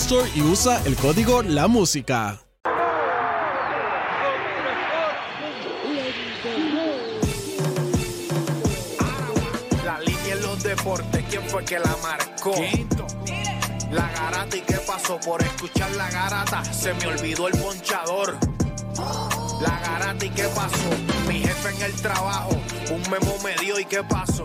Store y usa el código La Música. La línea en los deportes, ¿quién fue que la marcó? La garata y qué pasó por escuchar la garata, se me olvidó el ponchador. La garata y qué pasó, mi jefe en el trabajo, un memo me dio y qué pasó.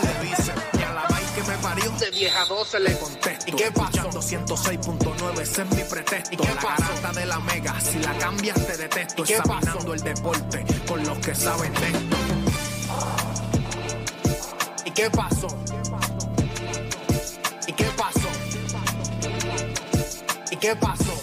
de vieja 12 le contesto, ¿y qué pasó? 206.9, ese es mi pretexto, ¿y qué la garata de la mega, si la cambias te detesto, examinando el deporte con los que saben de esto. ¿Y qué pasó? ¿Y qué pasó? ¿Y qué pasó? La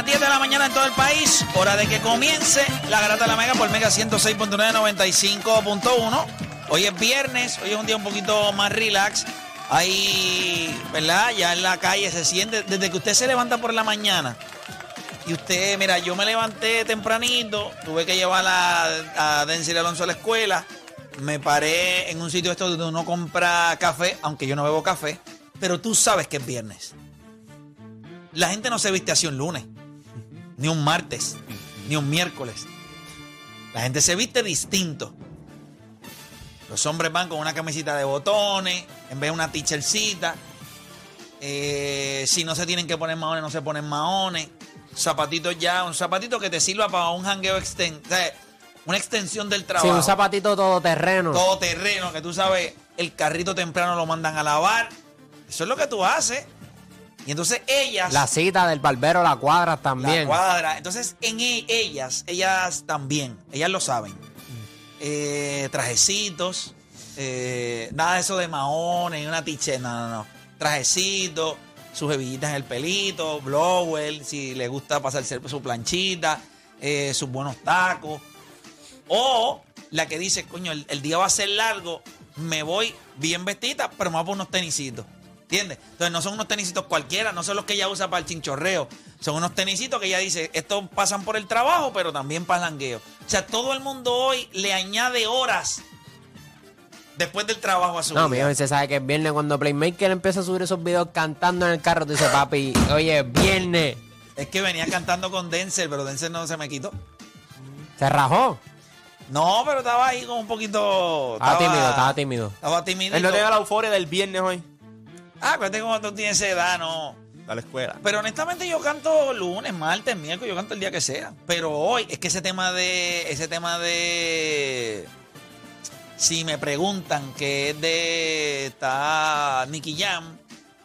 las 10 de la mañana en todo el país. Hora de que comience la Garata de la Mega por Mega 106.9, 95.1. Hoy es viernes, hoy es un día un poquito más relax. Ahí, ¿verdad? Ya en la calle se siente, desde que usted se levanta por la mañana. Y usted, mira, yo me levanté tempranito, tuve que llevar a, a Denzel Alonso a la escuela. Me paré en un sitio esto donde uno compra café, aunque yo no bebo café, pero tú sabes que es viernes. La gente no se viste así un lunes, ni un martes, ni un miércoles. La gente se viste distinto. Los hombres van con una camisita de botones, en vez de una tichercita. Eh, si no se tienen que poner maones, no se ponen maones. Zapatitos ya, un zapatito que te sirva para un jangueo sea, una extensión del Sí, trabajo. un zapatito todoterreno. Todo terreno, que tú sabes, el carrito temprano lo mandan a lavar. Eso es lo que tú haces. Y entonces ellas. La cita del barbero, la cuadra La también. cuadra. Entonces, en e- ellas, ellas también, ellas lo saben. Eh, trajecitos, eh, nada de eso de maones, una tiche, no, no, no. Trajecitos, sus hebillitas en el pelito, blower, si le gusta pasarse su planchita, eh, sus buenos tacos. O la que dice, coño, el, el día va a ser largo, me voy bien vestida, pero me voy a poner unos tenisitos. ¿Entiendes? Entonces no son unos tenisitos cualquiera, no son los que ella usa para el chinchorreo. Son unos tenisitos que ella dice, estos pasan por el trabajo, pero también para el jangueo. O sea, todo el mundo hoy le añade horas después del trabajo a su No, mijo, se sabe que es viernes cuando Playmaker empieza a subir esos videos cantando en el carro. Tú dices, papi, oye, es viernes. Es que venía cantando con Denzel, pero Denzel no se me quitó. Se rajó. No, pero estaba ahí como un poquito... Estaba tímido, estaba tímido. Estaba tímido. Él no tenga la euforia del viernes hoy. Ah, acuérdate cómo tú tienes esa edad, no. a la escuela. Pero honestamente yo canto lunes, martes, miércoles, yo canto el día que sea. Pero hoy es que ese tema de ese tema de si me preguntan que es de está Nicky Jam,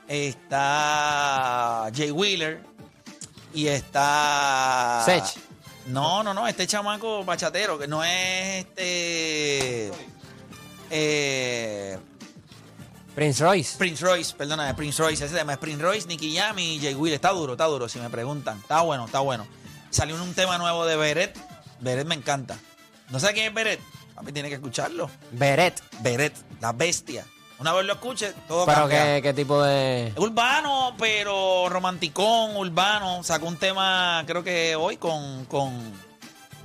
está Jay Wheeler y está Sech. No, no, no, este chamaco bachatero que no es este eh, Prince Royce. Prince Royce, perdóname, Prince Royce, ese tema es Prince Royce, Nicky Jam y Jay Will. Está duro, está duro, si me preguntan. Está bueno, está bueno. Salió un tema nuevo de Beret. Beret me encanta. ¿No sé quién es Beret? Papi tiene que escucharlo. Beret. Beret, la bestia. Una vez lo escuche, todo Pero qué, qué tipo de. Urbano, pero romanticón, urbano. Sacó un tema, creo que hoy, con, con,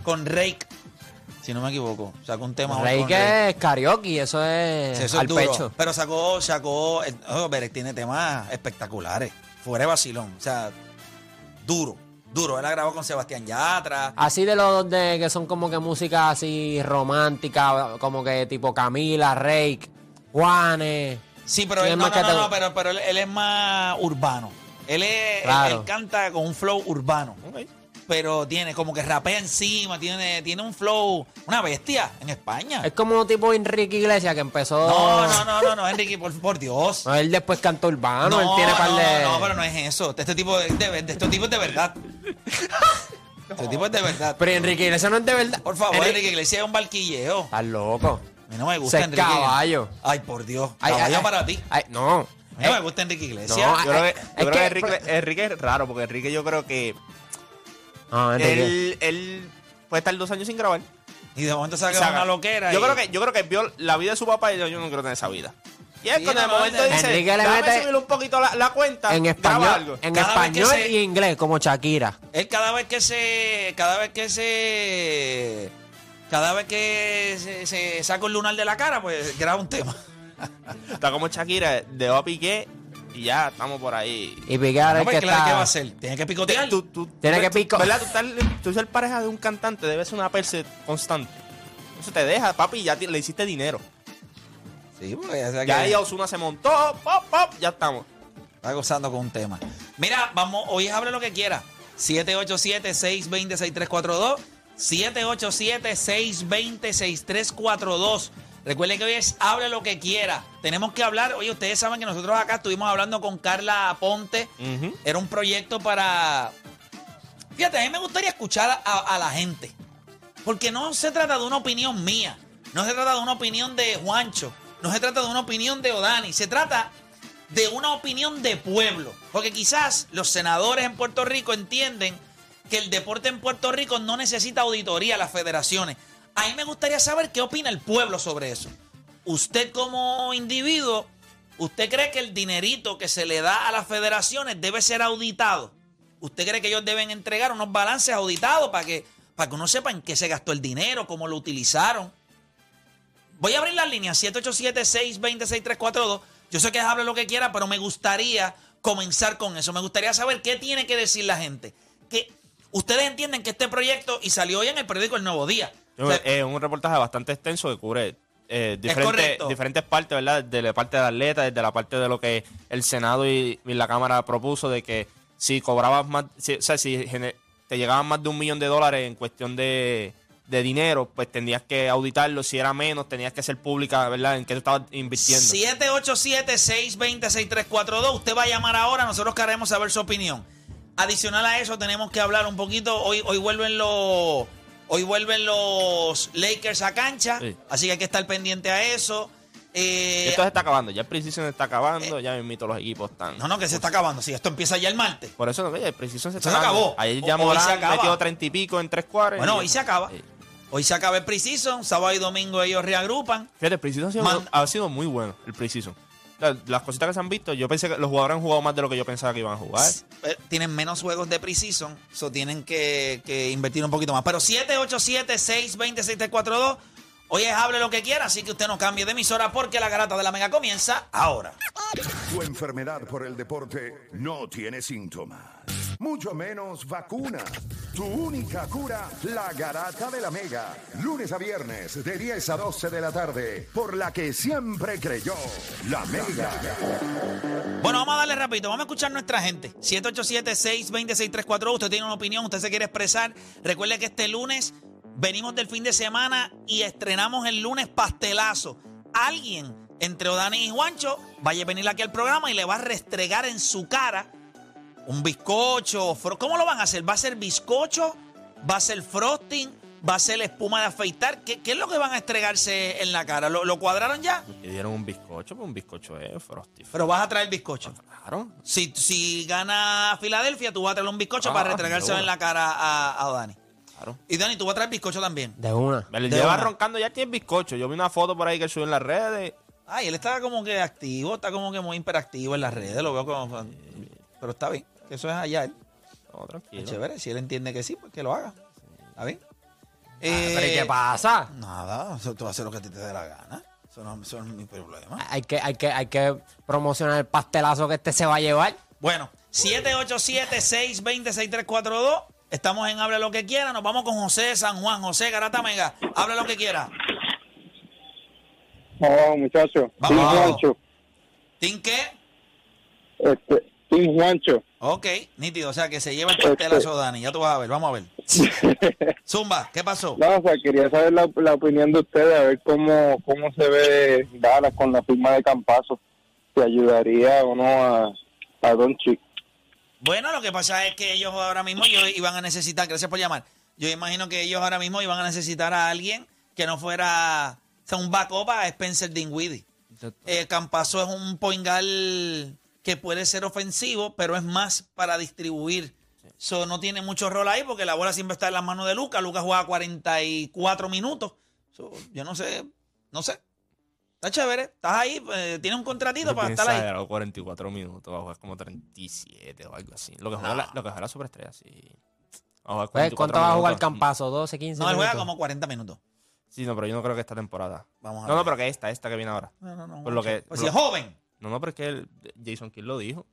con Rake. Si no me equivoco. Sacó un tema Rey que es karaoke, eso es Sí, eso es al duro. pecho. Pero sacó, sacó, oh, Berek tiene temas espectaculares. Fuera de vacilón. O sea, duro, duro. Él la grabó con Sebastián Yatra. Así de los de que son como que música así romántica, como que tipo Camila, Rake, Juanes. Sí, pero ¿Quién él, no, más no, no, no, pero, pero él, él es más urbano. Él, es, Claro. él, él canta con un flow urbano. Pero tiene como que rapea encima, tiene, tiene un flow, una bestia en España. Es como tipo Enrique Iglesias que empezó. No, no, no, no, no, Enrique, por, por Dios. No, él después cantó urbano, él no, tiene par no, de. no, pero no es eso. Este tipo de, de, de- este tipo es de verdad. Este tipo es de verdad. Pero Enrique Iglesias no es de verdad. Por favor, Enrique- Enrique Iglesias es un barquilleo. Estás loco. A mí no me gusta es Enrique. caballo. Ay, por Dios. Ay, caballo ay, para ti. ay, no. A mí no me gusta Enrique Iglesias. No, Yo creo que, Es yo creo que- que Enrique, Enrique es raro, porque Enrique yo creo que Enrique. él, él puede estar dos años sin grabar. y de momento saca Saca. una loquera. Yo y- creo que, yo creo que vio la vida de su papá y yo, yo no quiero tener esa vida. Y él Sí, cuando de no, momento Enrique dice, le mete- subirle un poquito la, la cuenta, en español, algo. en español se- y inglés, como Shakira. Él cada vez que se. Cada vez que se. Cada vez que se, se saca un lunar de la cara, pues graba un tema. Está como Shakira, dejó a Piqué y ya estamos por ahí. Y Picar No, el pues que claro, está. ¿qué va a hacer? Tiene que picotear. Tú, tú, Tiene tú- que pico- ¿Verdad? Tú, estar- tú ser pareja de un cantante debe ser una perse constante. Eso te deja, papi, y ya te- le hiciste dinero. Sí, porque ya, sea Ya que ahí Osuna se montó, pop, pop, ya estamos. está gozando con un tema. Mira, vamos, hoy es hable lo que quiera. 787-620-6342. 787-620-6342. Recuerde que hoy es hable lo que quiera. Tenemos que hablar. Oye, ustedes saben que nosotros acá estuvimos hablando con Carla Ponte. Era un proyecto para. Fíjate, a mí me gustaría escuchar a, a la gente. Porque no se trata de una opinión mía. No se trata de una opinión de Juancho. No se trata de una opinión de Odani. Se trata de una opinión de pueblo. Porque quizás los senadores en Puerto Rico entienden que el deporte en Puerto Rico no necesita auditoría a las federaciones. A mí me gustaría saber qué opina el pueblo sobre eso. Usted como individuo, ¿usted cree que el dinerito que se le da a las federaciones debe ser auditado? ¿Usted cree que ellos deben entregar unos balances auditados para que, para que uno sepa en qué se gastó el dinero, cómo lo utilizaron? Voy a abrir las líneas 787-620-6342. Yo sé que hable lo que quiera, pero me gustaría comenzar con eso. Me gustaría saber qué tiene que decir la gente. Que ustedes entienden que este proyecto, y salió hoy en el periódico El Nuevo Día. O sea, Es un reportaje bastante extenso que cubre eh, diferentes, diferentes partes, ¿verdad? De la parte del atleta, desde la parte de lo que el Senado y, y la Cámara propuso, de que si cobrabas más, si- o sea, si te llegaban más de un millón de dólares en cuestión de, de dinero, pues tendrías que auditarlo. Si era menos, tenías que ser pública, ¿verdad? En qué tú estabas invirtiendo. 787-620-6342. Usted va a llamar ahora, nosotros queremos saber su opinión. Adicional a eso, tenemos que hablar un poquito. Hoy, hoy vuelven los. Hoy vuelven los Lakers a cancha. Sí. Así que hay que estar pendiente a eso. Eh, Esto se está acabando, ya el Precision se está acabando, ya me invito los equipos están. no, no, que se está acabando. Si esto empieza ya el martes. Por eso no, el Precision se está se acabó. Ayer ya Morán metió treinta y pico en tres cuadros. Bueno, y- hoy se acaba. Sí. Hoy se acaba el preseason. Sábado y domingo ellos reagrupan. Fíjate, el Precision ha sido, Man- ha sido muy bueno, el Precision. La- Las cositas que se han visto, yo pensé que los jugadores han jugado más de lo que yo pensaba que iban a jugar. Eh, Tienen menos juegos de preseason, so tienen que, que invertir un poquito más. Pero 787-620-6342. Hoy es hable lo que quiera, así que usted no cambie de emisora porque la garata de la mega comienza ahora. Tu enfermedad por el deporte no tiene síntomas, mucho menos vacuna. Tu única cura, la garata de la mega. Lunes a viernes, de 10 a 12 de la tarde, por la que siempre creyó, la mega. Bueno, vamos a darle rapidito. Vamos a escuchar nuestra gente. 787-620-6342. Usted tiene una opinión, usted se quiere expresar. Recuerde que este lunes venimos del fin de semana y estrenamos el lunes pastelazo. Alguien entre Odani y Juancho vaya a venir aquí al programa y le va a restregar en su cara un bizcocho. fro- ¿Cómo lo van a hacer? ¿Va a ser bizcocho? ¿Va a ser frosting? ¿Va a ser espuma de afeitar? ¿Qué, qué es lo que van a estregarse en la cara? ¿Lo, lo cuadraron ya? Le dieron un bizcocho, pues un bizcocho es frosty. Pero vas a traer bizcocho. Claro. Si, si gana Filadelfia, tú vas a traer un bizcocho Ah, para restregárselo en la cara a, a Dani. Claro. Y Dani, tú vas a traer bizcocho también. De una. Me De lleva una. roncando, ya tiene bizcocho. Yo vi una foto por ahí que subió en las redes. Ay, él está como que activo, está como que muy hiperactivo en las redes, lo veo como... Pero está bien, que eso es allá él. No, Es tranquilo. chévere, si él entiende que sí, pues que lo haga. ¿Está bien? Ah, ¿Pero y Eh, qué pasa? Nada, eso tú vas a hacer lo que a ti te dé la gana. Eso no, eso no es mi problema. Hay que, hay, que, hay que promocionar el pastelazo que este se va a llevar. Bueno, 787-620-6342. Estamos en Habla lo que quiera. Nos vamos con José de San Juan. José Garata Mega. Habla lo que quiera. Oh, muchacho. Vamos. Team Juancho. ¿Tin qué? Este, Team Juancho. Ok, nítido. O sea, que se lleva el pastelazo Dani. Ya tú vas a ver. Vamos a ver. Zumba, ¿qué pasó? No, o sea, quería saber la, la opinión de ustedes, a ver cómo, cómo se ve Dallas con la firma de Campazo. Si ayudaría o no a, a Don Chick. Bueno, lo que pasa es que ellos ahora mismo ellos iban a necesitar, gracias por llamar, yo imagino que ellos ahora mismo iban a necesitar a alguien que no fuera o sea, un backup a Spencer Dinwiddie. Eh, Campazo es un poingal que puede ser ofensivo, pero es más para distribuir. So, no tiene mucho rol ahí porque la bola siempre está en las manos de Lucas. Lucas juega 44 minutos. So, yo no sé, no sé. Está chévere, estás ahí, eh, tienes un contratito para estar ahí. Exagerado, 44 minutos, va a jugar como 37 o algo así. Lo que juega, la, lo que juega la superestrella, sí. Va a jugar Pues, 44 ¿Cuánto va a jugar minutos. Campazo? ¿12, 15 No, él juega minutos? como 40 minutos. Sí, no, pero yo no creo que esta temporada. Vamos a no, ver. no, pero que esta, esta que viene ahora. No, no, no. Por lo que- Pues lo- si es joven. No, no, pero es que el- Jason Kidd lo dijo.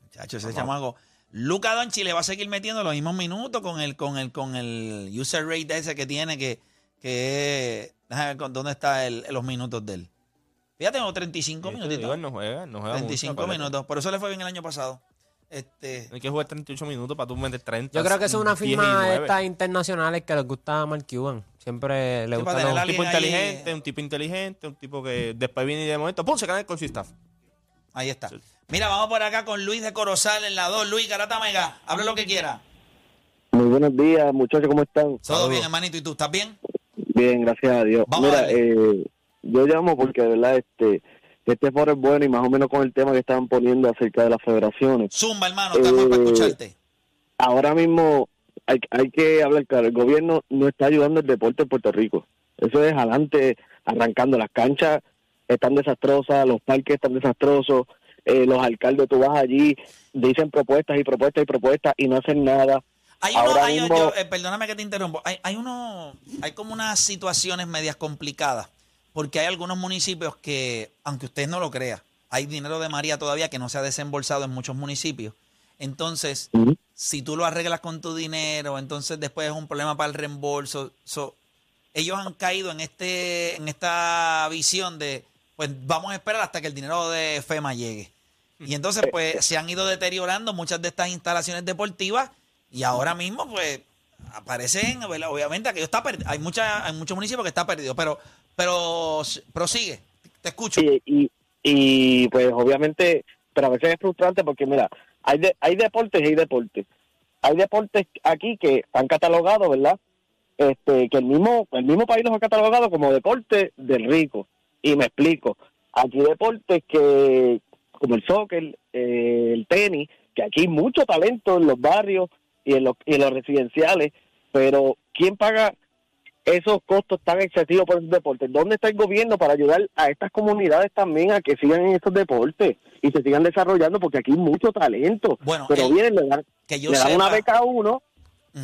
Muchacho, ese Vamos. chamaco. Luca Donchi le va a seguir metiendo los mismos minutos con el, con el, con el user rate ese que tiene que, que déjame ver dónde está el- los minutos de él. Fíjate, tengo 35 Sí, te minutitos. digo, él no juega, no juega mucho, 35 acuérdate. minutos. Por eso le fue bien el año pasado. Este, Hay que jugar 38 minutos para tú meter 30. Yo creo que es una 10 y firma de 9. estas internacionales que les gusta a Mark Cuban. Siempre le Sí, gusta Un tipo ahí- inteligente, un tipo inteligente, un tipo que después viene y de momento, ¡pum! se cae con su staff. ahí está. Sí. Mira, vamos por acá con Luis de Corozal en la 2. Luis, Garata Mega, habla lo que quiera. Muy buenos días, muchachos, ¿cómo están? Todo bien, hermanito. ¿Y tú? ¿Estás bien? Bien, gracias a Dios. Vamos Mira, eh, yo llamo porque de verdad este este foro es bueno y más o menos con el tema que estaban poniendo acerca de las federaciones. Zumba, hermano, estamos Eh, para escucharte. Ahora mismo hay, hay que hablar claro, el gobierno no está ayudando el deporte en Puerto Rico. Eso es adelante, arrancando las canchas, están desastrosas, los parques están desastrosos, eh, los alcaldes, tú vas allí, dicen propuestas y propuestas y propuestas y no hacen nada. Hay uno, Ahora hay- mismo- yo- eh, perdóname que te interrumpo. Hay, hay uno, hay como unas situaciones medias complicadas, porque hay algunos municipios que, aunque usted no lo crea, hay dinero de María todavía que no se ha desembolsado en muchos municipios. Entonces, si tú lo arreglas con tu dinero, entonces después es un problema para el reembolso. So, ellos han caído en este, en esta visión de, pues vamos a esperar hasta que el dinero de FEMA llegue. Y entonces, pues, se han ido deteriorando muchas de estas instalaciones deportivas y ahora mismo, pues, aparecen, ¿verdad? obviamente, aquello está perdido. Hay, mucha, hay muchos municipios que está perdido, pero, pero prosigue. Te escucho. Y, y, y, pues obviamente, pero a veces es frustrante porque mira, hay de, hay deportes y hay deportes. Hay deportes aquí que están catalogados, ¿verdad? Este, que el mismo, el mismo país los ha catalogado como deporte del rico. Y me explico. Aquí deportes que, como el soccer, eh, el tenis, que aquí hay mucho talento en los barrios y en los, y en los residenciales, pero ¿quién paga esos costos tan excesivos por esos deportes? ¿Dónde está el gobierno para ayudar a estas comunidades también a que sigan en esos deportes y se sigan desarrollando? Porque aquí hay mucho talento. Bueno, pero el- vienen, le dan, que yo le dan una beca a uno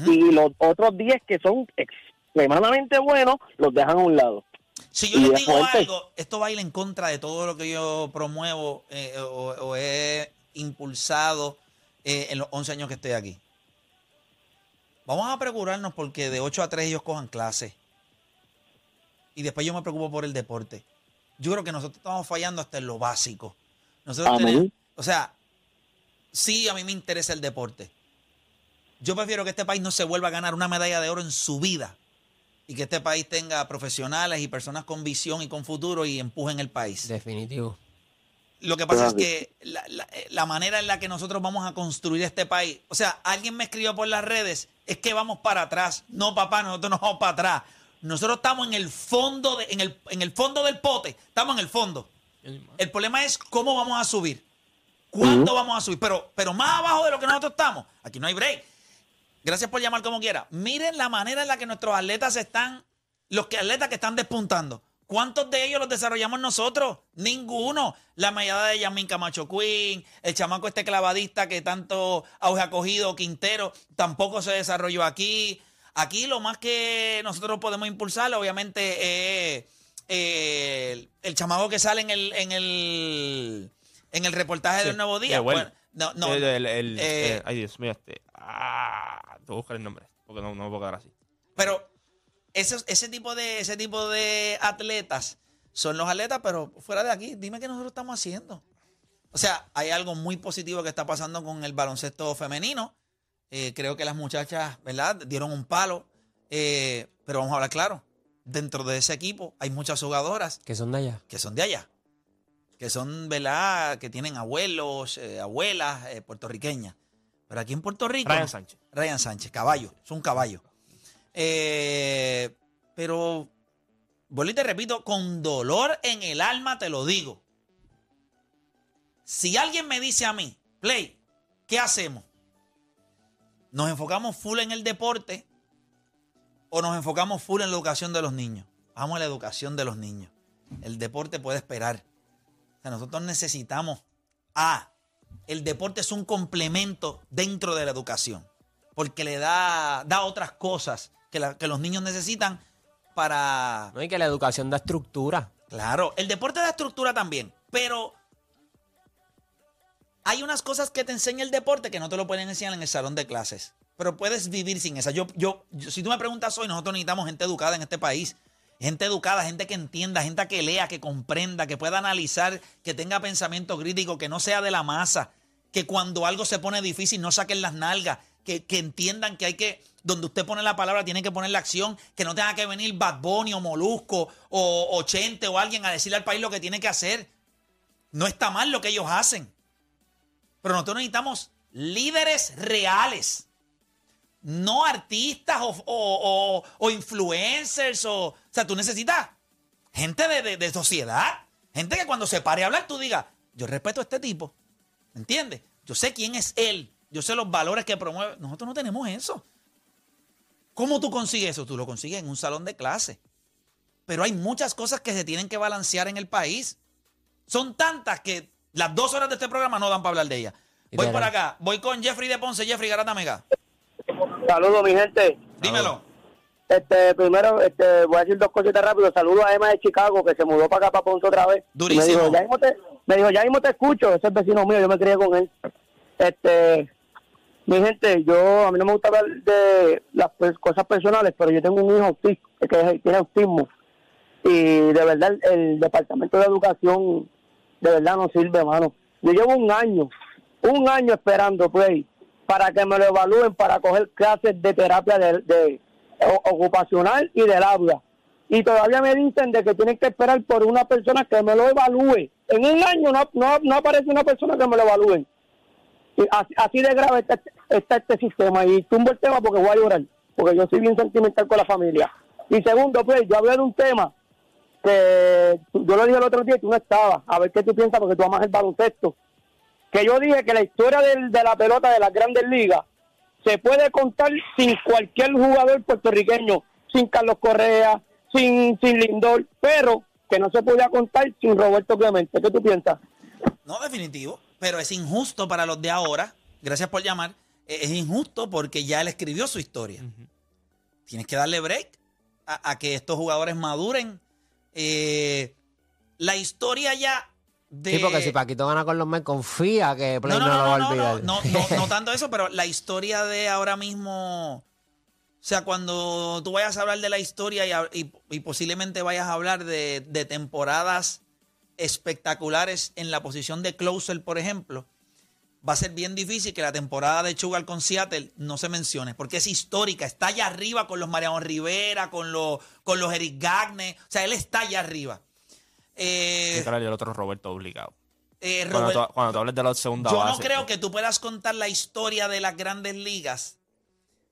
y los otros 10 que son extremadamente buenos los dejan a un lado. Si yo les es digo algo, esto va a ir en contra de todo lo que yo promuevo eh, o, o he impulsado eh, en los 11 años que estoy aquí. Vamos a procurarnos porque de 8 a 3 ellos cojan clases. Y después yo me preocupo por el deporte. Yo creo que nosotros estamos fallando hasta en lo básico. Nosotros tenemos, o sea, sí a mí me interesa el deporte. Yo prefiero que este país no se vuelva a ganar una medalla de oro en su vida y que este país tenga profesionales y personas con visión y con futuro y empujen el país. Definitivo. Lo que pasa es que la, la- eh, la manera en la que nosotros vamos a construir este país, o sea, alguien me escribió por las redes, es que vamos para atrás. No, papá, nosotros no vamos para atrás. Nosotros estamos en el fondo, de- en, el, en el fondo del pote, estamos en el fondo. El problema es cómo vamos a subir. ¿Cuándo vamos a subir? Pero, pero más abajo de lo que nosotros estamos. Aquí no hay break. Gracias por llamar como quiera. Miren la manera en la que nuestros atletas están, los que atletas que están despuntando. ¿Cuántos de ellos los desarrollamos nosotros? Ninguno. La medalla de Yamin Camacho Queen, el chamaco este clavadista que tanto auge ha cogido, Quintero, tampoco se desarrolló aquí. Aquí lo más que nosotros podemos impulsar, obviamente, es eh, el, el chamaco que sale en el, en el, en el reportaje del Nuevo Día. Bueno, no, no, El- el- el- eh, eh, ay, Dios mío, este. Ah, te voy a buscar el nombre. Porque no, no me puedo quedar así. Pero ese, ese, tipo de, ese tipo de atletas son los atletas, pero fuera de aquí, dime qué nosotros estamos haciendo. O sea, hay algo muy positivo que está pasando con el baloncesto femenino. Eh, creo que las muchachas, ¿verdad? Dieron un palo. Eh, pero vamos a hablar claro. Dentro de ese equipo hay muchas jugadoras Que son de allá. que son de allá. Que son, ¿verdad? Que tienen abuelos, eh, abuelas eh, puertorriqueñas. Pero aquí en Puerto Rico. Ryan Sánchez. Ryan Sánchez, caballo, es un caballo. Eh, pero, vuelvo y te repito, con dolor en el alma te lo digo. Si alguien me dice a mí, Play, ¿qué hacemos? ¿Nos enfocamos full en el deporte o nos enfocamos full en la educación de los niños? Vamos a la educación de los niños. El deporte puede esperar. O sea, nosotros necesitamos A, el deporte es un complemento dentro de la educación, porque le da, da otras cosas que, la- que los niños necesitan para... No, y que la educación da estructura. Claro, el deporte da estructura también, pero hay unas cosas que te enseña el deporte que no te lo pueden enseñar en el salón de clases, pero puedes vivir sin esas. Yo, yo, yo- si tú me preguntas hoy, nosotros necesitamos gente educada en este país. Gente educada, gente que entienda, gente que lea, que comprenda, que pueda analizar, que tenga pensamiento crítico, que no sea de la masa, que cuando algo se pone difícil no saquen las nalgas, que, que entiendan que hay que, donde usted pone la palabra, tiene que poner la acción, que no tenga que venir Bad Bunny o Molusco o, o Chente o alguien a decirle al país lo que tiene que hacer. No está mal lo que ellos hacen. Pero nosotros necesitamos líderes reales. No artistas o, o- o- o influencers. O, sea, tú necesitas gente de, de- de sociedad. Gente que cuando se pare a hablar tú digas, yo respeto a este tipo. ¿Me entiendes? Yo sé quién es él. Yo sé los valores que promueve. Nosotros no tenemos eso. ¿Cómo tú consigues eso? Tú lo consigues en un salón de clase. Pero hay muchas cosas que se tienen que balancear en el país. Son tantas que las dos horas de este programa no dan para hablar de ellas. Voy por acá. Voy con Jeffrey de Ponce. Jeffrey Garata Mega. Saludos, mi gente. Dímelo. Este, primero, este, voy a decir dos cositas rápido. Saludos a Emma de Chicago, que se mudó para acá, para Ponce otra vez. Durísimo. Me dijo, ya mismo te, me dijo, ya mismo te escucho. Ese es vecino mío, yo me crié con él. Este, mi gente, yo, a mí no me gusta hablar de las cosas personales, pero yo tengo un hijo autista, que tiene autismo. Y de verdad, el, Departamento de Educación, de verdad no sirve, hermano. Yo llevo un año, un año esperando, pues, para que me lo evalúen para coger clases de terapia de, ocupacional y del habla. Y todavía me dicen de que tienen que esperar por una persona que me lo evalúe. En un año no, no, no aparece una persona que me lo evalúe. Así, así de grave está, está este sistema. Y tumbo el tema porque voy a llorar, porque yo soy bien sentimental con la familia. Y segundo, pues, yo hablé de un tema que yo lo dije el otro día y tú no estabas. A ver qué tú piensas, porque tú amas el baloncesto que yo dije que la historia del- de la pelota de las grandes ligas se puede contar sin cualquier jugador puertorriqueño, sin Carlos Correa, sin, sin Lindor, pero que no se podía contar sin Roberto Clemente. ¿Qué tú piensas? No, definitivo. Pero es injusto para los de ahora. Gracias por llamar. Eh, Es injusto porque ya él escribió su historia. Tienes que darle break a, a que estos jugadores maduren. Eh, la historia ya de. Sí, porque si Paquito gana con los Mets, confía que Play no, no, no, no, lo va no, a no, olvidar. no, no, no tanto eso, pero la historia de ahora mismo O sea, cuando tú vayas a hablar de la historia y, a- y- y posiblemente vayas a hablar de, de temporadas espectaculares en la posición de closer, por ejemplo, va a ser bien difícil que la temporada de Sugar con Seattle no se mencione, porque es histórica, está allá arriba con los Mariano Rivera, con los, con los Eric Gagne, o sea, él está allá arriba. Eh, del otro Roberto obligado. eh, Cuando tú, cuando tú hables de la segunda yo base. no creo que tú puedas contar la historia de las grandes ligas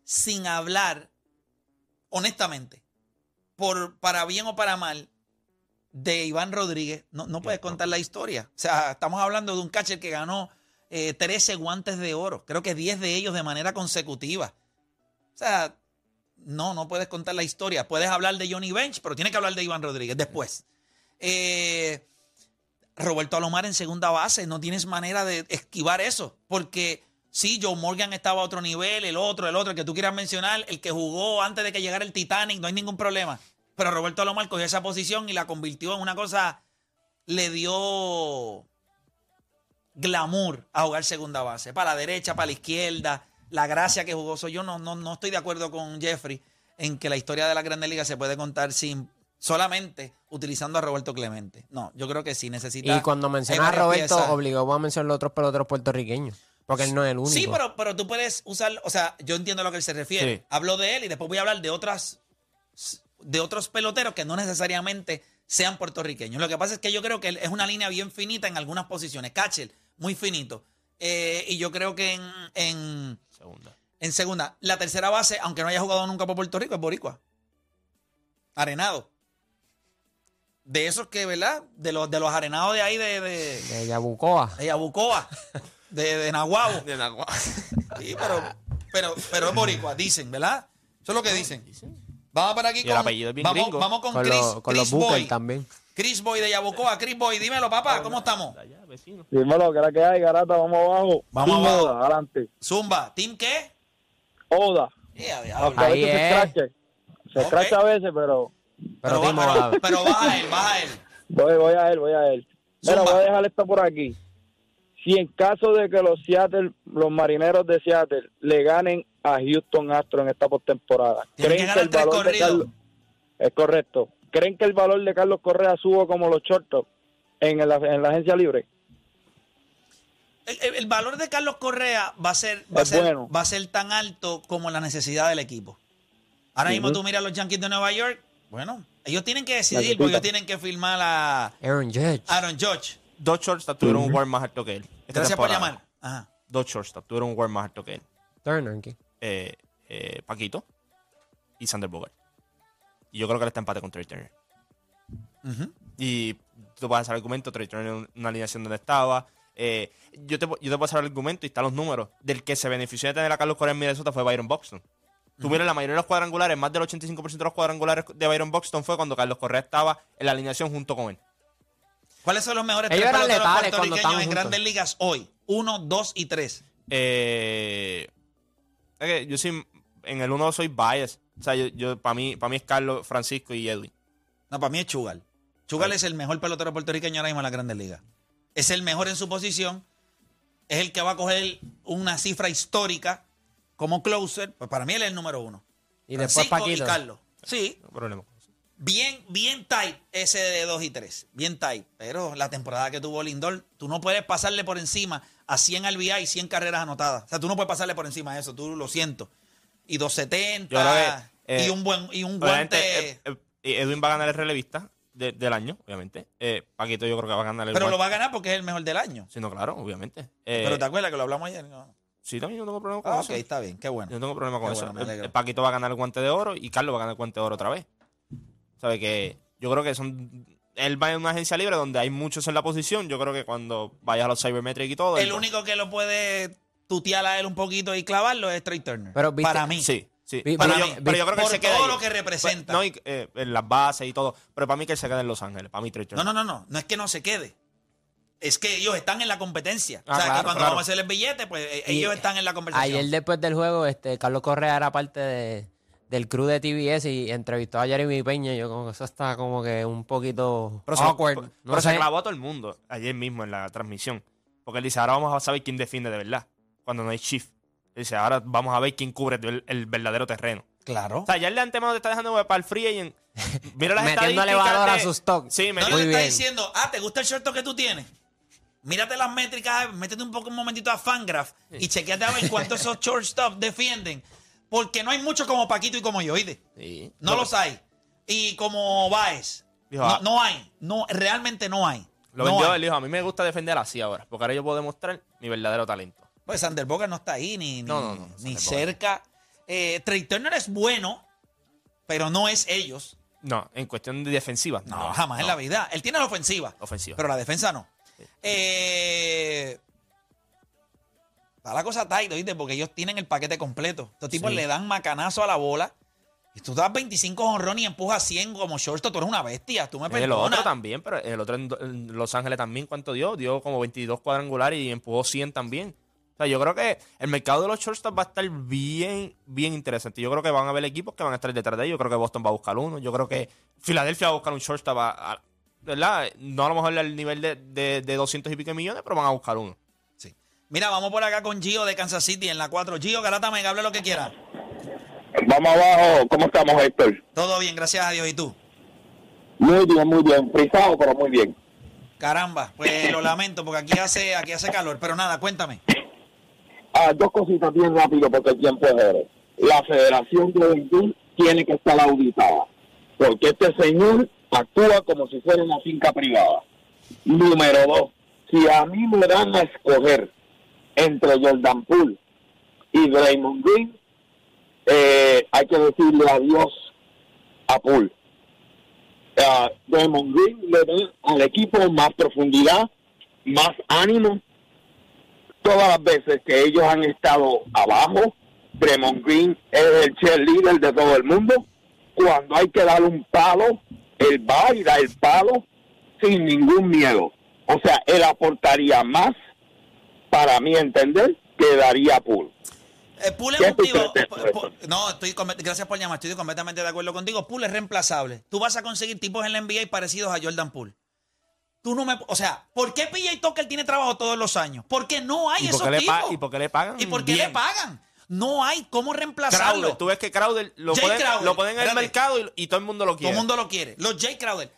sin hablar, honestamente, por, para bien o para mal, de Iván Rodríguez. No, no puedes contar la historia. O sea, estamos hablando de un catcher que ganó eh, 13 guantes de oro. Creo que 10 de ellos de manera consecutiva. O sea, no, no puedes contar la historia. Puedes hablar de Johnny Bench, pero tienes que hablar de Iván Rodríguez después. Eh, Roberto Alomar en segunda base, no tienes manera de esquivar eso, porque sí, Joe Morgan estaba a otro nivel, el otro, el otro, el que tú quieras mencionar, el que jugó antes de que llegara el Titanic, no hay ningún problema. Pero Roberto Alomar cogió esa posición y la convirtió en una cosa, le dio glamour a jugar segunda base, para la derecha, para la izquierda, la gracia que jugó. So, yo no, no, no estoy de acuerdo con Jeffrey en que la historia de la Grandes Ligas se puede contar sin solamente utilizando a Roberto Clemente. No, yo creo que sí necesita. Y cuando hay menciona a Roberto, piezas. obligó a mencionar los otros peloteros puertorriqueños. Porque él no es el único. Sí, pero, pero tú puedes usar, o sea, yo entiendo a lo que él se refiere. Sí. Hablo de él y después voy a hablar de otras de otros peloteros que no necesariamente sean puertorriqueños. Lo que pasa es que yo creo que es una línea bien finita en algunas posiciones. Catcher, muy finito. Eh, y yo creo que en, en, Segunda. en segunda, la tercera base, aunque no haya jugado nunca por Puerto Rico, es Boricua. Arenado. De esos que, ¿verdad? De los, de los arenados de ahí de, de, De Yabucoa. de Yabucoa, de, de Nahuabo. De Nagua. Sí, pero, pero, pero es boricua, dicen, ¿verdad? Eso es lo que dicen. Vamos para aquí Y el apellido es bien vamos, gringo. vamos con, Con, Chris, los- con los Chris Booker Boy. también. Chris Boy de Yabucoa. Chris Boy, dímelo, papá, ¿cómo estamos? Allá, vecino. Dímelo, que la que hay, garata, vamos abajo. Vamos Team abajo. Oda, adelante. Zumba, ¿team qué? Oda. Yeah. Aunque a veces se es. escrache. Se Ok. escracha a veces, pero Pero, Pero, va- pero, pero baja él, baja él. voy, voy a él, voy a él. Mira, voy a dejar esto por aquí. Si en caso de que los Seattle, los marineros de Seattle le ganen a Houston Astros en esta postemporada, Tienen que ganar tres corridos. Carlos es correcto? ¿Creen que el valor de Carlos Correa subo como los shortstop en la, en la agencia libre? El, el- el valor de Carlos Correa va a ser, va a Es ser, bueno. va a ser tan alto como la necesidad del equipo. Ahora mismo tú miras a los Yankees de Nueva York, bueno, ellos tienen que decidir porque ellos tienen que firmar a Aaron Judge. Aaron Judge. Dos shortstops tuvieron un war más alto que él. esta Gracias por temporada. llamar. Ajá. Dos shortstops tuvieron un war más alto que él. Turner. ¿qué? Eh, eh, Paquito y Sander Bogart. Y yo creo que él está empate con Trey Turner. Y tú puedes hacer el argumento, Trey Turner en una alineación donde estaba. Eh, yo, te, yo te puedo hacer el argumento y están los números. Del que se benefició de tener a Carlos Correa en Minnesota fue Byron Buxton. Tú miras la mayoría de los cuadrangulares, más del 85% de los cuadrangulares de Byron Buxton fue cuando Carlos Correa estaba en la alineación junto con él. ¿Cuáles son los mejores Ellos tres cuando puertorriqueños en juntos. grandes ligas hoy? Uno, dos y tres. Eh, es que yo soy, en el uno soy bias. O sea, yo, yo para mí, para mí es Carlos, Francisco y Edwin. No, para mí es Chugal. Chugal es el mejor pelotero puertorriqueño ahora mismo en las grandes ligas. Es el mejor en su posición. Es el que va a coger una cifra histórica como closer. Pues para mí él es el número uno. Y después Francisco Paquito. y Carlos. Sí, No hay problema bien, bien tight ese de 2 y 3. Bien tight. Pero la temporada que tuvo Lindor, tú no puedes pasarle por encima a 100 RBI y 100 carreras anotadas. O sea, tú no puedes pasarle por encima de eso. Tú lo siento. Y 270 Yo creo que, eh, y un buen y un guante. eh, eh, Edwin va a ganar el relevista de- del año, obviamente. Eh, Paquito yo creo que va a ganar el pero lo va a ganar porque es el mejor del año. Sí, no, claro, obviamente. Eh, pero te acuerdas que lo hablamos ayer. No. Sí, también no tengo problema con Ah, eso. ok, está bien. Qué bueno. Yo no tengo problema con Qué eso. bueno, el Paquito va a ganar el guante de oro y Carlos va a ganar el guante de oro otra vez. ¿Sabe que Yo creo que son. Él va en una agencia libre donde hay muchos en la posición. Yo creo que cuando vayas a los Cybermetric y todo. El único que lo puede tutear a él un poquito y clavarlo es Trey Turner. Pero, ¿viste? para mí. Sí, sí. Vi- pero, vi- yo, vi- pero yo creo que por se queda todo ahí. lo que representa. No, y, eh, en las bases y todo. Pero para mí que él se queda en Los Ángeles. Para mí, Trey No, Turner. no, no, no. No es que no se quede. Es que ellos están en la competencia. Ah, o sea, que cuando claro. vamos a hacer el billete, pues eh, Y ellos están en la conversación. Ayer después del juego, este Carlos Correa era parte de- del crew de TBS y entrevistó a Jeremy Peña. Y yo como que eso está como que un poquito Pero, se, awkward. pero- no pero se clavó a todo el mundo ayer mismo en la transmisión. Porque él dice, ahora vamos a saber quién defiende de verdad. Cuando no hay shift. Él dice, ahora vamos a ver quién cubre el, el verdadero terreno. Claro. O sea, ya el de antemano te está dejando para el free agent. Mira las Metiéndole estadísticas valor a de- su stock. Sí, No le Muy está diciendo, ah, ¿te gusta el short que tú tienes? Mírate las métricas, métete un poco un momentito a Fangraph y chequeate a ver cuántos esos shortstop defienden. Porque no hay muchos como Paquito y como yo, ¿oíste? Sí. No los hay. Y como Baez. Dijo, no, ah. no hay. No, realmente no hay. Lo no vendió, hay. él dijo, a mí me gusta defender así ahora, porque ahora yo puedo demostrar mi verdadero talento. Pues Sander Bogart no está ahí, ni, ni, No, no, no, ni Sander Bogart. cerca. Eh, Trey Turner es bueno, pero no es ellos. No, en cuestión de defensiva. No, jamás en la vida. Él tiene la ofensiva. Ofensiva. Pero la defensa no. Eh, está la cosa tight, ¿oíste? Porque ellos tienen el paquete completo. Estos tipos Sí. le dan macanazo a la bola. Y tú das 25 honrones y empujas 100 como shortstop. Tú eres una bestia. Tú me El perdonas. otro también, pero el otro en, en Los Ángeles también, ¿cuánto dio? Dio como 22 cuadrangulares y empujó 100 también. O sea, yo creo que el mercado de los shortstops va a estar bien, bien interesante. Yo creo que van a haber equipos que van a estar detrás de ellos. Yo creo que Boston va a buscar uno. Yo creo que Filadelfia va a buscar un shortstop, a- a- ¿verdad? No a lo mejor al nivel de, de, de 200 y pico millones, pero van a buscar uno. Mira, vamos por acá con Gio de Kansas City en la 4. Gio, Garata, me hable lo que quiera. Vamos abajo, ¿cómo estamos, Héctor? Todo bien, gracias a Dios. ¿Y tú? Muy bien, muy bien. Frisado, pero muy bien. Caramba, pues lo lamento porque aquí hace, aquí hace calor. Pero nada, cuéntame. Ah, dos cositas bien rápido porque el tiempo es oro. La Federación de Béisbol tiene que estar auditada porque este señor actúa como si fuera una finca privada. Número dos, si a mí me dan a escoger entre Jordan Poole y Draymond Green, eh, hay que decirle adiós a Poole. Draymond Green le da al equipo más profundidad, más ánimo, todas las veces que ellos han estado abajo, Draymond Green es el cheerleader de todo el mundo. Cuando hay que dar un palo, él va y da el palo sin ningún miedo. O sea, él aportaría más, para mí entender, que daría Pool. Eh, Poole ¿Qué es un tío. po- No, estoy gracias por llamar, estoy completamente de acuerdo contigo. Poole es reemplazable. Tú vas a conseguir tipos en la NBA parecidos a Jordan Poole. Tú no me. O sea, ¿por qué PJ Tucker tiene trabajo todos los años? Porque no hay ¿Y esos por, tipos. ¿Y por qué le pagan? ¿Y por qué bien? le pagan? No hay cómo reemplazarlo. Crowder, tú ves que Crowder lo Jay ponen, Crowder, lo ponen en el mercado y, y todo el mundo lo Todo quiere. el mundo lo quiere. Los Jay Crowder.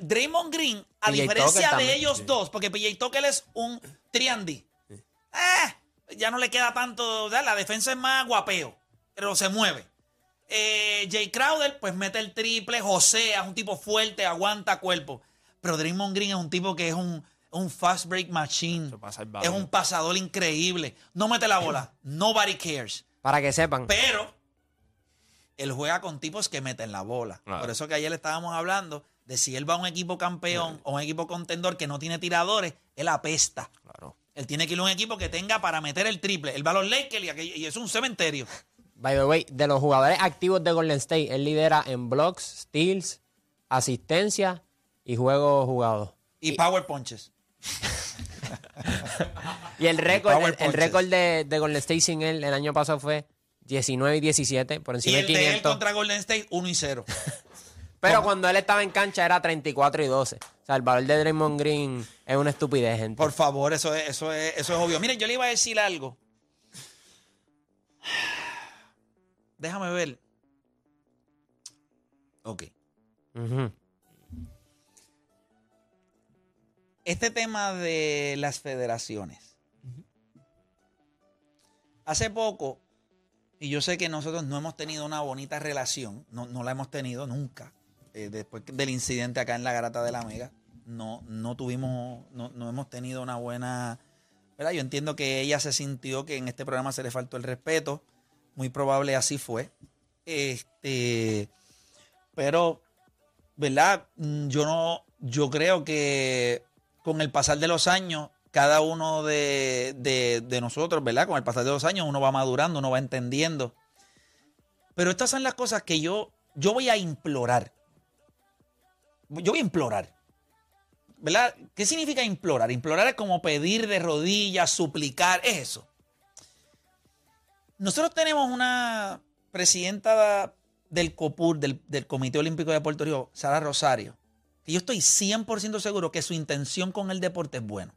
Draymond Green, a PJ diferencia Tucker de ellos dos, porque PJ Tucker es un triandy. Eh, ya no le queda tanto. ¿verdad? La defensa es más guapeo, pero se mueve. Eh, Jay Crowder, pues mete el triple, José es un tipo fuerte, aguanta cuerpo. Pero Draymond Green es un tipo que es un, un fast break machine. Es un pasador increíble. No mete la bola. Nobody cares. Para que sepan. Pero él juega con tipos que meten la bola. Claro. Por eso que ayer le estábamos hablando de si él va a un equipo campeón o un equipo contendor que no tiene tiradores, él apesta. Claro. Él tiene que ir a un equipo que tenga para meter el triple. Él va a los Lakers y, y es un cementerio. By the way, de los jugadores activos de Golden State, él lidera en blocks, steals, asistencia y juegos jugados. Y power punches. Y el récord, el, récord de, de Golden State sin él el año pasado fue 19 y 17 por Y encima el de de él 500. contra Golden State, 1 y 0. Pero cuando él estaba en cancha era 34 y 12. O sea, el valor de Draymond Green es una estupidez, gente. Por favor, eso es, eso es, eso es obvio. Miren, yo le iba a decir algo. Déjame ver. Ok. Este tema de las federaciones. Hace poco, y yo sé que nosotros no hemos tenido una bonita relación, no, no la hemos tenido nunca, eh, después del incidente acá en la Garata de la Mega, no, no tuvimos, no, no hemos tenido una buena, ¿verdad? Yo entiendo que ella se sintió que en este programa se le faltó el respeto, muy probable así fue, este, pero, ¿verdad? Mm, Yo no, yo creo que con el pasar de los años, cada uno de, de- de nosotros, ¿verdad? Con el pasar de los años uno va madurando, uno va entendiendo. Pero estas son las cosas que yo, yo voy a implorar. Yo voy a implorar. ¿Verdad? ¿Qué significa implorar? Implorar es como pedir de rodillas, suplicar, es eso. Nosotros tenemos una presidenta del COPUR, del, Comité Olímpico de Puerto Rico, Sara Rosario, que yo estoy 100% seguro que su intención con el deporte es bueno.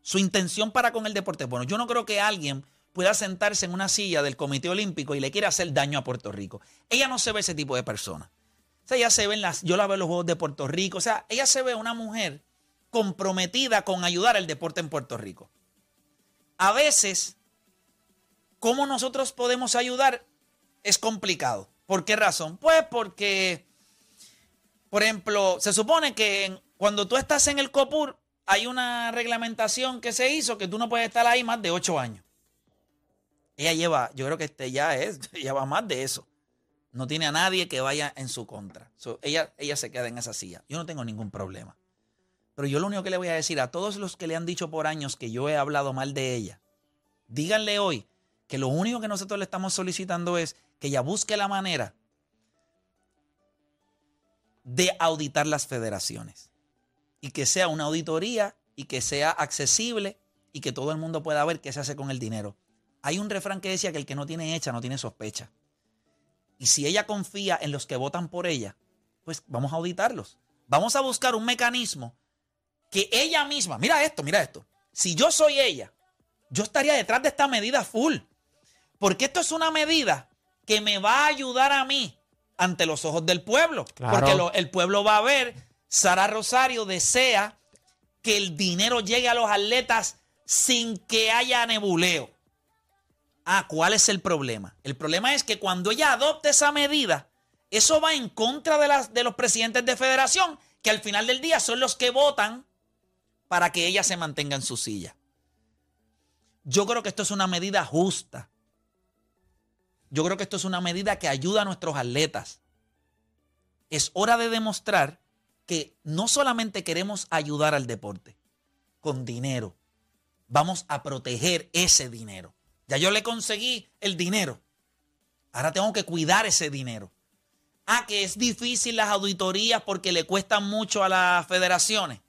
Su intención para con el deporte es bueno. Yo no creo que alguien pueda sentarse en una silla del Comité Olímpico y le quiera hacer daño a Puerto Rico. Ella no se ve ese tipo de persona. O sea, ella se ve las, yo la veo en los Juegos de Puerto Rico. O sea, ella se ve una mujer comprometida con ayudar al deporte en Puerto Rico. A veces, ¿cómo nosotros podemos ayudar? Es complicado. ¿Por qué razón? Pues porque, por ejemplo, se supone que cuando tú estás en el COPUR hay una reglamentación que se hizo que tú no puedes estar ahí más de ocho años. Ella lleva, yo creo que este ya es, lleva más de eso. No tiene a nadie que vaya en su contra. Ella, ella se queda en esa silla. Yo no tengo ningún problema. Pero yo lo único que le voy a decir a todos los que le han dicho por años que yo he hablado mal de ella, díganle hoy que lo único que nosotros le estamos solicitando es que ella busque la manera de auditar las federaciones y que sea una auditoría y que sea accesible y que todo el mundo pueda ver qué se hace con el dinero. Hay un refrán que decía que el que no tiene hecha no tiene sospecha. Y si ella confía en los que votan por ella, pues vamos a auditarlos. Vamos a buscar un mecanismo que ella misma, mira esto, mira esto. Si yo soy ella, yo estaría detrás de esta medida full. Porque esto es una medida que me va a ayudar a mí ante los ojos del pueblo. Claro. Porque lo- el pueblo va a ver, Sara Rosario desea que el dinero llegue a los atletas sin que haya nebuleo. Ah, ¿cuál es el problema? El problema es que cuando ella adopte esa medida, eso va en contra de, las, de los presidentes de federación, que al final del día son los que votan para que ella se mantenga en su silla. Yo creo que esto es una medida justa. Yo creo que esto es una medida que ayuda a nuestros atletas. Es hora de demostrar que no solamente queremos ayudar al deporte con dinero, vamos a proteger ese dinero. Ya yo le conseguí el dinero. Ahora tengo que cuidar ese dinero. Ah, que es difícil las auditorías porque le cuestan mucho a las federaciones.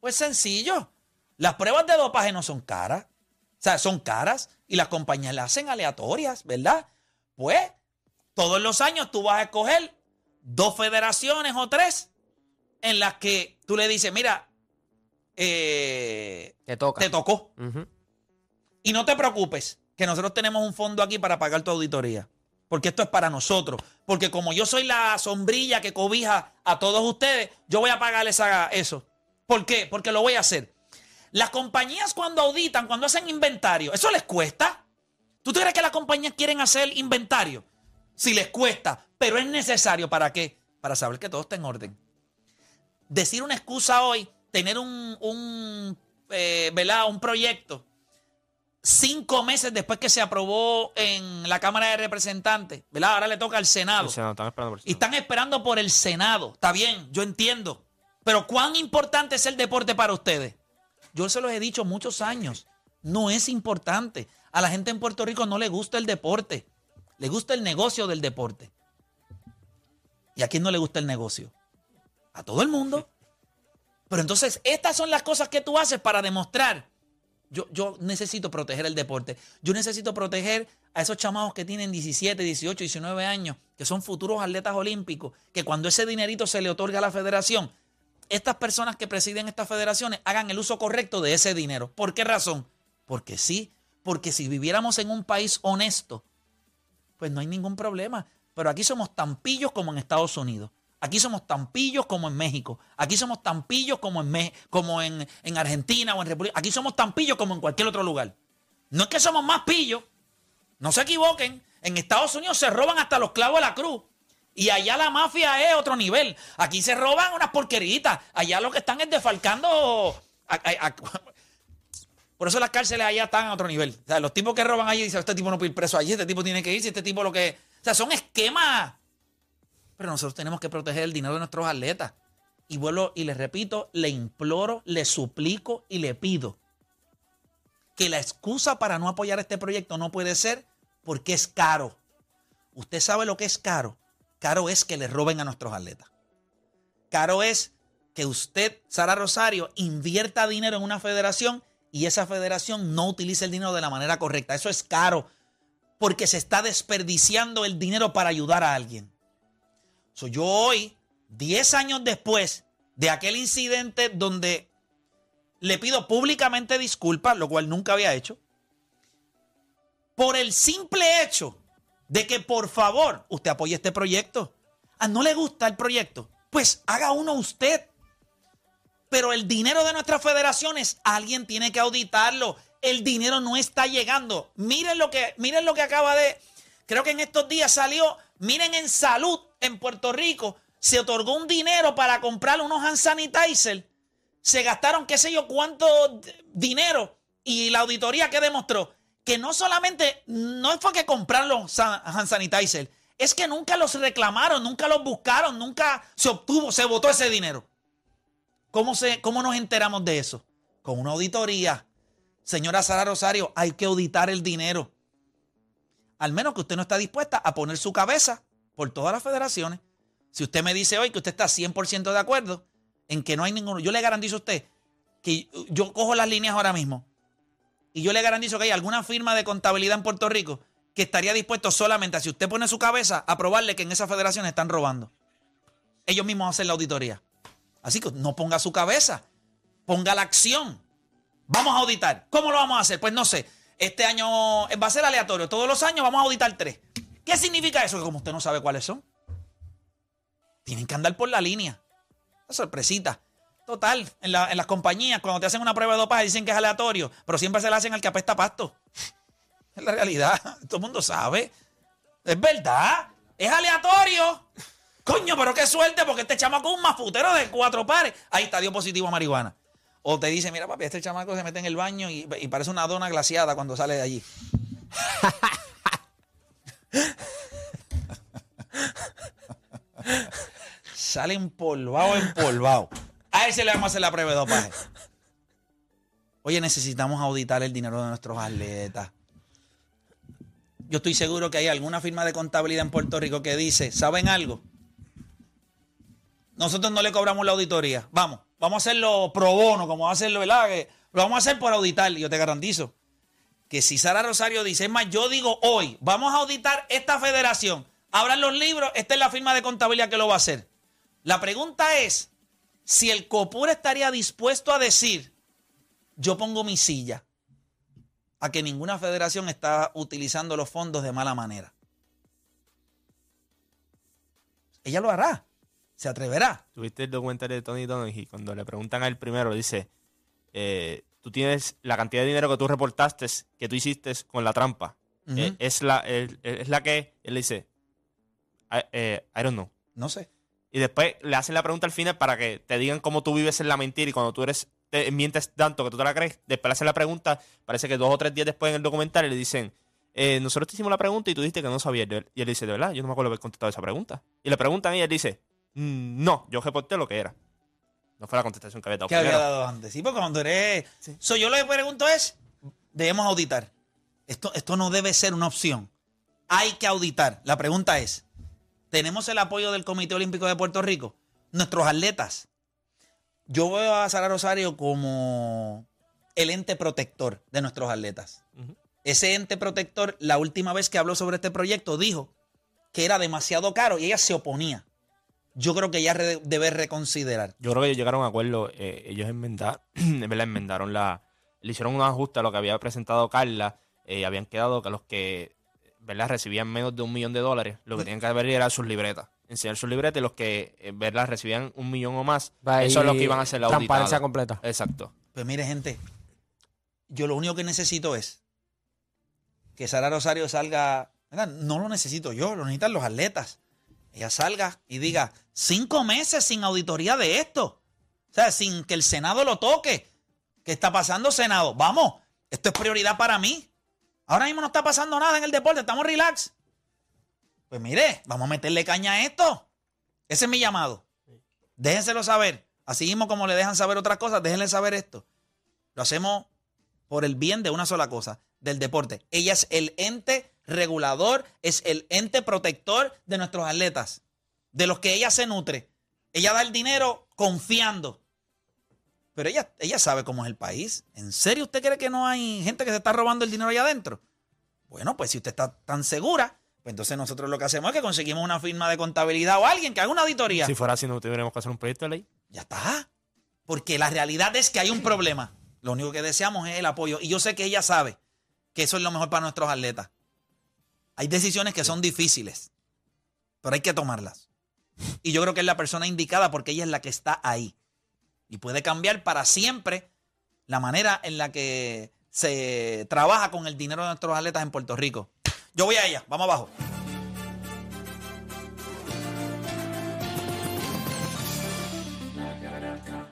Pues sencillo. Las pruebas de dopaje no son caras. O sea, son caras y las compañías las hacen aleatorias, ¿verdad? Pues todos los años tú vas a escoger dos federaciones o tres en las que tú le dices, mira, eh, Te toca. te tocó. Y no te preocupes, que nosotros tenemos un fondo aquí para pagar tu auditoría. Porque esto es para nosotros. Porque como yo soy la sombrilla que cobija a todos ustedes, yo voy a pagarles a eso. ¿Por qué? Porque lo voy a hacer. Las compañías cuando auditan, cuando hacen inventario, ¿eso les cuesta? ¿Tú crees que las compañías quieren hacer inventario? Si les cuesta, pero es necesario. ¿Para qué? Para saber que todo está en orden. Decir una excusa hoy, tener un, un, eh, un proyecto cinco meses después que se aprobó en la Cámara de Representantes, ¿verdad? Ahora le toca al Senado. Senado, están esperando por el Y están esperando por el Senado. Está bien, yo entiendo. Pero ¿cuán importante es el deporte para ustedes? Yo se los he dicho muchos años. No es importante. A la gente en Puerto Rico no le gusta el deporte. Le gusta el negocio del deporte. ¿Y a quién no le gusta el negocio? A todo el mundo. Pero entonces, estas son las cosas que tú haces para demostrar. Yo, yo necesito proteger el deporte. Yo necesito proteger a esos chamados que tienen 17, 18, 19 años, que son futuros atletas olímpicos, que cuando ese dinerito se le otorga a la federación, estas personas que presiden estas federaciones hagan el uso correcto de ese dinero. ¿Por qué razón? Porque sí, porque si viviéramos en un país honesto, pues no hay ningún problema. Pero aquí somos tan pillos como en Estados Unidos. Aquí somos tan pillos como en México. Aquí somos tan pillos como en, Me- como en, en Argentina o en República. Aquí somos tan pillos como en cualquier otro lugar. No es que somos más pillos. No se equivoquen. En Estados Unidos se roban hasta los clavos de la cruz. Y allá la mafia es otro nivel. Aquí se roban unas porqueritas. Allá lo que están es a- por eso las cárceles allá están a otro nivel. O sea, los tipos que roban allí dicen, este tipo no puede ir preso allí, este tipo tiene que irse, este tipo lo que... O sea, son esquemas. Pero nosotros tenemos que proteger el dinero de nuestros atletas. Y vuelvo y les repito, le imploro, le suplico y le pido que la excusa para no apoyar este proyecto no puede ser porque es caro. Usted sabe lo que es caro. Caro es que le roben a nuestros atletas. Caro es que usted, Sara Rosario, invierta dinero en una federación y esa federación no utilice el dinero de la manera correcta. Eso es caro porque se está desperdiciando el dinero para ayudar a alguien. So, yo hoy, 10 años después de aquel incidente donde le pido públicamente disculpas, lo cual nunca había hecho, por el simple hecho de que por favor usted apoye este proyecto. ¿A no le gusta el proyecto? Pues haga uno usted. Pero el dinero de nuestras federaciones, alguien tiene que auditarlo. El dinero no está llegando. Miren lo que, miren lo que acaba de. Creo que en estos días salió. Miren en salud en Puerto Rico. Se otorgó un dinero para comprar unos hand sanitizer. Se gastaron qué sé yo cuánto dinero. Y la auditoría que demostró que no solamente no fue que compraron los hand sanitizer, es que nunca los reclamaron, nunca los buscaron, nunca se obtuvo, se votó ese dinero. ¿Cómo, se, ¿Cómo nos enteramos de eso? Con una auditoría. Señora Sara Rosario, hay que auditar el dinero. Al menos que usted no está dispuesta a poner su cabeza por todas las federaciones. Si usted me dice hoy que usted está 100% de acuerdo en que no hay ninguno, yo le garantizo a usted que yo cojo las líneas ahora mismo y yo le garantizo que hay alguna firma de contabilidad en Puerto Rico que estaría dispuesto solamente a si usted pone su cabeza a probarle que en esa federación están robando. Ellos mismos hacen la auditoría. Así que no ponga su cabeza, ponga la acción. Vamos a auditar. ¿Cómo lo vamos a hacer? Pues no sé. Este año va a ser aleatorio. Todos los años vamos a auditar tres. ¿Qué significa eso? Que como usted no sabe cuáles son, tienen que andar por la línea. Una sorpresita. Total, en, las compañías, cuando te hacen una prueba de dopaje, dicen que es aleatorio, pero siempre se la hacen al que apesta pasto. Es la realidad. Todo el mundo sabe. Es verdad. Es aleatorio. Coño, pero qué suerte, porque este chamaco es un mafutero de cuatro pares. Ahí está, dio positivo a marihuana. O te dice, mira, papi, este chamaco se mete en el baño y, parece una dona glaciada cuando sale de allí. sale empolvado, empolvado. A ese le vamos a hacer la prueba de dopaje. Oye, necesitamos auditar el dinero de nuestros atletas. Yo estoy seguro que hay alguna firma de contabilidad en Puerto Rico que dice, ¿saben algo? Nosotros no le cobramos la auditoría. Vamos, vamos a hacerlo pro bono, como va a hacerlo, ¿verdad? lo vamos a hacer por auditar. Yo te garantizo que si Sara Rosario dice, es más, yo digo hoy, vamos a auditar esta federación. Abran los libros, esta es la firma de contabilidad que lo va a hacer. La pregunta es si el COPUR estaría dispuesto a decir, yo pongo mi silla a que ninguna federación está utilizando los fondos de mala manera. Ella lo hará. ¿Se atreverá? Tuviste el documental de Tony y cuando le preguntan a él primero, dice, eh, tú tienes la cantidad de dinero que tú reportaste, que tú hiciste con la trampa. Eh, es, la, es la que, él dice, I, eh, I don't know. No sé. Y después le hacen la pregunta al final para que te digan cómo tú vives en la mentira y cuando tú eres te mientes tanto que tú te la crees. Después le hacen la pregunta, parece que dos o tres días después en el documental le dicen, nosotros te hicimos la pregunta y tú dijiste que no sabías. Y él dice, de verdad, yo no me acuerdo haber contestado esa pregunta. Y le preguntan y él dice, Mm, no, yo reporté lo que era. No fue la contestación que había dado. Que había dado antes. Sí, porque cuando eres. yo lo que pregunto es: debemos auditar. Esto, esto no debe ser una opción. Hay que auditar. La pregunta es: ¿tenemos el apoyo del Comité Olímpico de Puerto Rico? Nuestros atletas. Yo veo a Sara Rosario como el ente protector de nuestros atletas. Ese ente protector, la última vez que habló sobre este proyecto, dijo que era demasiado caro y ella se oponía yo creo que ya debe reconsiderar. Yo creo que ellos llegaron a acuerdo, eh, ellos enmendaron, verdad, enmendaron la, le hicieron un ajuste a lo que había presentado Carla, eh, habían quedado que los que, ¿verdad? Recibían menos de un millón de dólares, lo que tenían que ver era sus libretas, enseñar sus libretas y los que, eh, ¿verdad? Recibían un millón o más, eso es lo que iban a hacer la Transparencia completa. Exacto. Pues mire, gente, yo lo único que necesito es que Sara Rosario salga, no lo necesito yo, lo necesitan los atletas ella salga y diga, cinco meses sin auditoría de esto. O sea, sin que el Senado lo toque. ¿Qué está pasando, Senado? Vamos, esto es prioridad para mí. Ahora mismo no está pasando nada en el deporte, estamos relax. Pues mire, vamos a meterle caña a esto. Ese es mi llamado. Déjenselo saber. Así mismo como le dejan saber otras cosas, déjenle saber esto. Lo hacemos por el bien de una sola cosa, del deporte. Ella es el ente regulador, es el ente protector de nuestros atletas, de los que ella se nutre. Ella da el dinero confiando. Pero ella, ella sabe cómo es el país. ¿En serio usted cree que no hay gente que se está robando el dinero allá adentro? Bueno, pues si usted está tan segura, pues entonces nosotros lo que hacemos es que conseguimos una firma de contabilidad o alguien que haga una auditoría. Si fuera así, no tuviéramos que hacer un proyecto de ley. Ya está. Porque la realidad es que hay un problema. Lo único que deseamos es el apoyo. Y yo sé que ella sabe que eso es lo mejor para nuestros atletas. Hay decisiones que son difíciles, pero hay que tomarlas. Y yo creo que es la persona indicada porque ella es la que está ahí. Y puede cambiar para siempre la manera en la que se trabaja con el dinero de nuestros atletas en Puerto Rico. Yo voy a ella, vamos abajo.